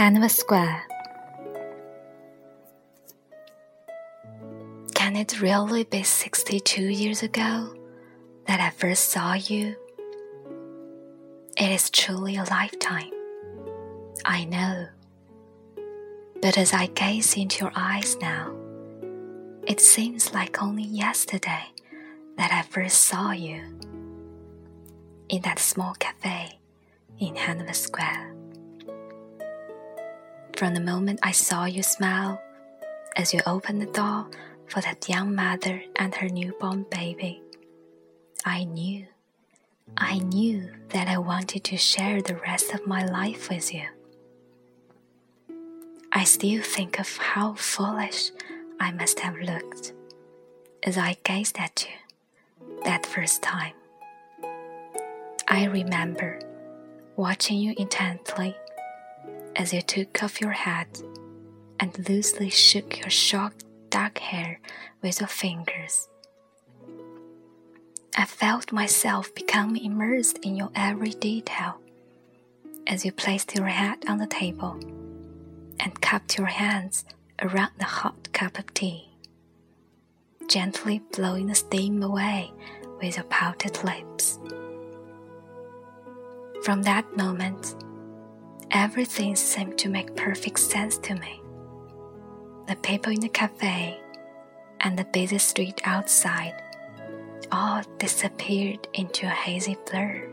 Hanover Square. It really be 62 years ago that I first saw you? It is truly a lifetime. I know. But as I gaze into your eyes now, it seems like only yesterday that I first saw you in that small cafe in Hanover Square from the moment I saw you smile as you opened the door for that young mother and her newborn baby. I knew, I knew that I wanted to share the rest of my life with you. I still think of how foolish I must have looked as I gazed at you that first time. I remember watching you intently as you took off your hat and loosely shook your shocked dark hair with your fingers. I felt myself become immersed in your every detail as you placed your head on the table and cupped your hands around the hot cup of tea, gently blowing the steam away with your pouted lips. From that moment, Everything seemed to make perfect sense to me. The people in the cafe and the busy street outside all disappeared into a hazy blur.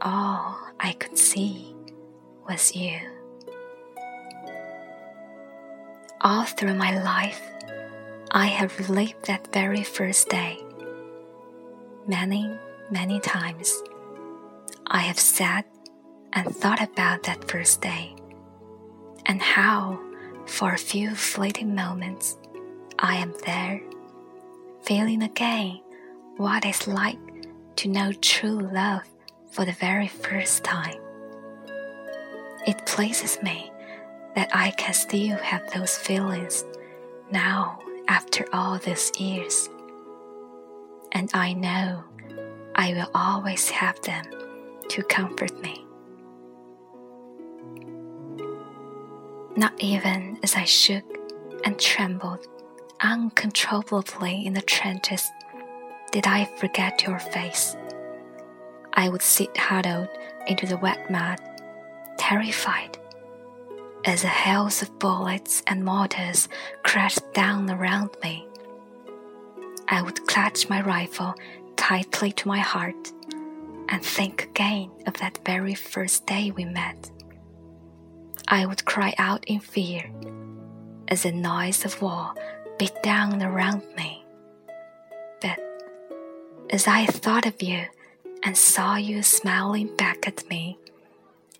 All I could see was you. All through my life, I have relived that very first day. Many, many times, I have sat and thought about that first day, and how, for a few fleeting moments, I am there, feeling again what it's like to know true love for the very first time. It pleases me that I can still have those feelings now after all these years. And I know I will always have them to comfort me. Not even as I shook and trembled uncontrollably in the trenches did I forget your face. I would sit huddled into the wet mud, terrified, as the hails of bullets and mortars crashed down around me. I would clutch my rifle tightly to my heart and think again of that very first day we met. I would cry out in fear as the noise of war beat down around me. But as I thought of you and saw you smiling back at me,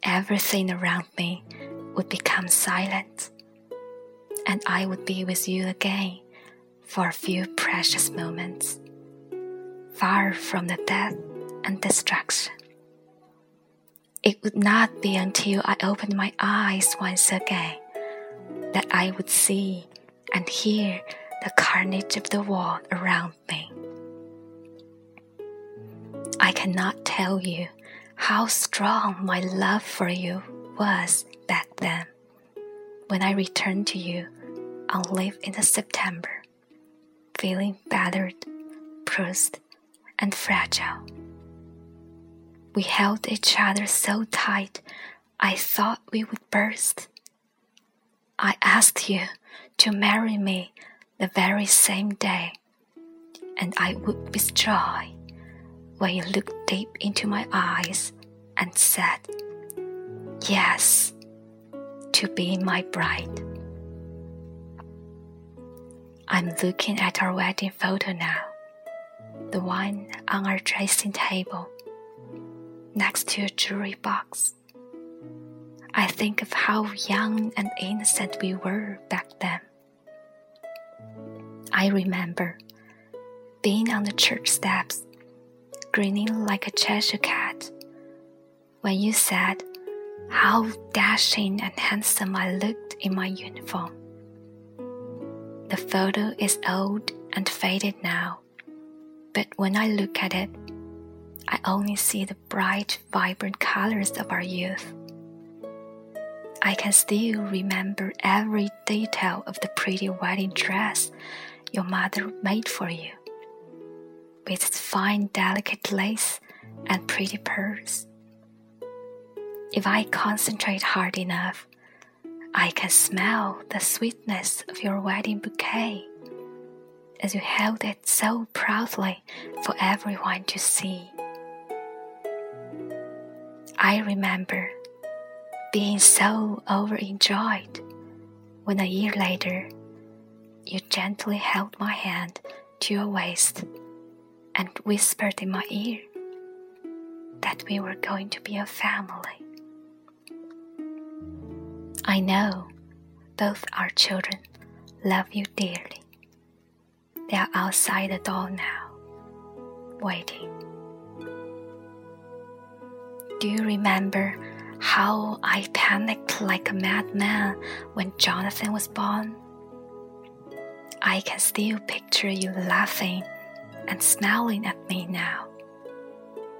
everything around me would become silent, and I would be with you again for a few precious moments, far from the death and destruction. It would not be until I opened my eyes once again that I would see and hear the carnage of the world around me. I cannot tell you how strong my love for you was back then when I returned to you on leave in the September, feeling battered, bruised, and fragile. We held each other so tight, I thought we would burst. I asked you to marry me the very same day, and I would with joy when you looked deep into my eyes and said, Yes, to be my bride. I'm looking at our wedding photo now, the one on our dressing table next to a jewelry box. I think of how young and innocent we were back then. I remember being on the church steps, grinning like a Cheshire cat, when you said how dashing and handsome I looked in my uniform. The photo is old and faded now, but when I look at it, I only see the bright, vibrant colors of our youth. I can still remember every detail of the pretty wedding dress your mother made for you, with its fine, delicate lace and pretty pearls. If I concentrate hard enough, I can smell the sweetness of your wedding bouquet as you held it so proudly for everyone to see. I remember being so overjoyed when a year later you gently held my hand to your waist and whispered in my ear that we were going to be a family. I know both our children love you dearly. They are outside the door now, waiting. Do you remember how I panicked like a madman when Jonathan was born? I can still picture you laughing and smiling at me now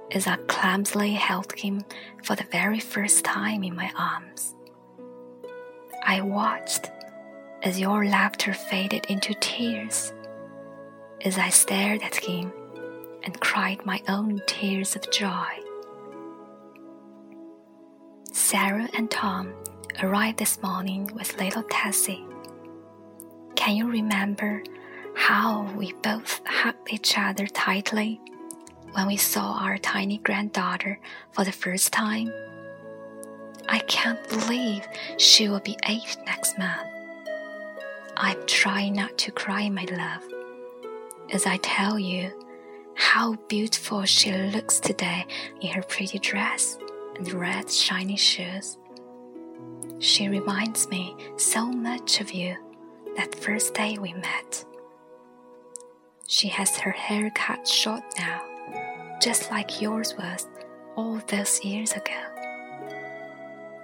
as I clumsily held him for the very first time in my arms. I watched as your laughter faded into tears, as I stared at him and cried my own tears of joy. Sarah and Tom arrived this morning with little Tessie. Can you remember how we both hugged each other tightly when we saw our tiny granddaughter for the first time? I can't believe she will be eight next month. I'm trying not to cry, my love, as I tell you how beautiful she looks today in her pretty dress and red shiny shoes. She reminds me so much of you that first day we met. She has her hair cut short now, just like yours was all those years ago.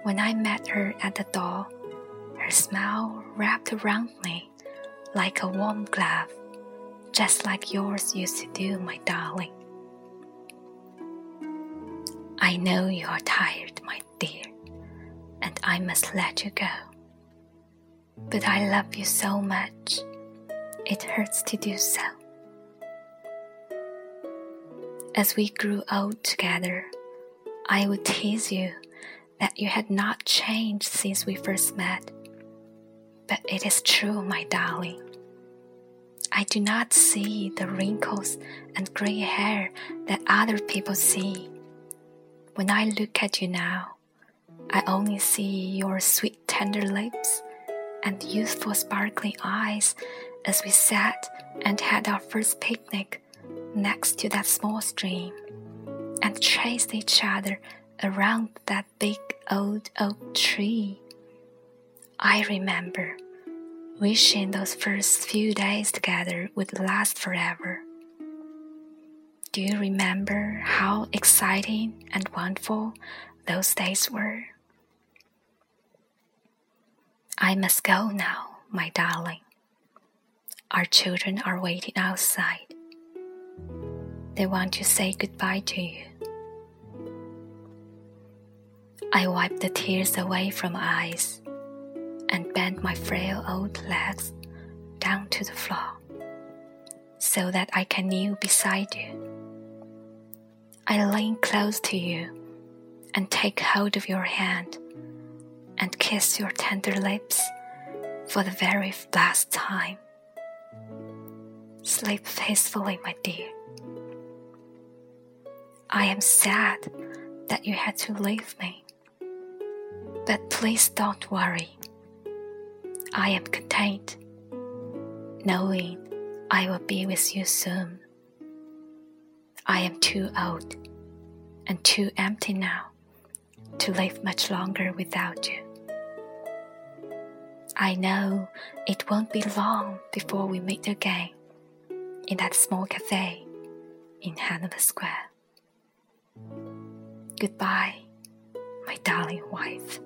When I met her at the door, her smile wrapped around me like a warm glove, just like yours used to do, my darling. I know you are tired, my dear, and I must let you go. But I love you so much, it hurts to do so. As we grew old together, I would tease you that you had not changed since we first met. But it is true, my darling. I do not see the wrinkles and gray hair that other people see. When I look at you now, I only see your sweet, tender lips and youthful, sparkling eyes as we sat and had our first picnic next to that small stream and chased each other around that big old oak tree. I remember wishing those first few days together would last forever. Do you remember how exciting and wonderful those days were? I must go now, my darling. Our children are waiting outside. They want to say goodbye to you. I wiped the tears away from my eyes and bent my frail old legs down to the floor so that I can kneel beside you. I lean close to you and take hold of your hand and kiss your tender lips for the very last time. Sleep peacefully, my dear. I am sad that you had to leave me. But please don't worry. I am content, knowing I will be with you soon. I am too old and too empty now to live much longer without you. I know it won't be long before we meet again in that small cafe in Hanover Square. Goodbye, my darling wife.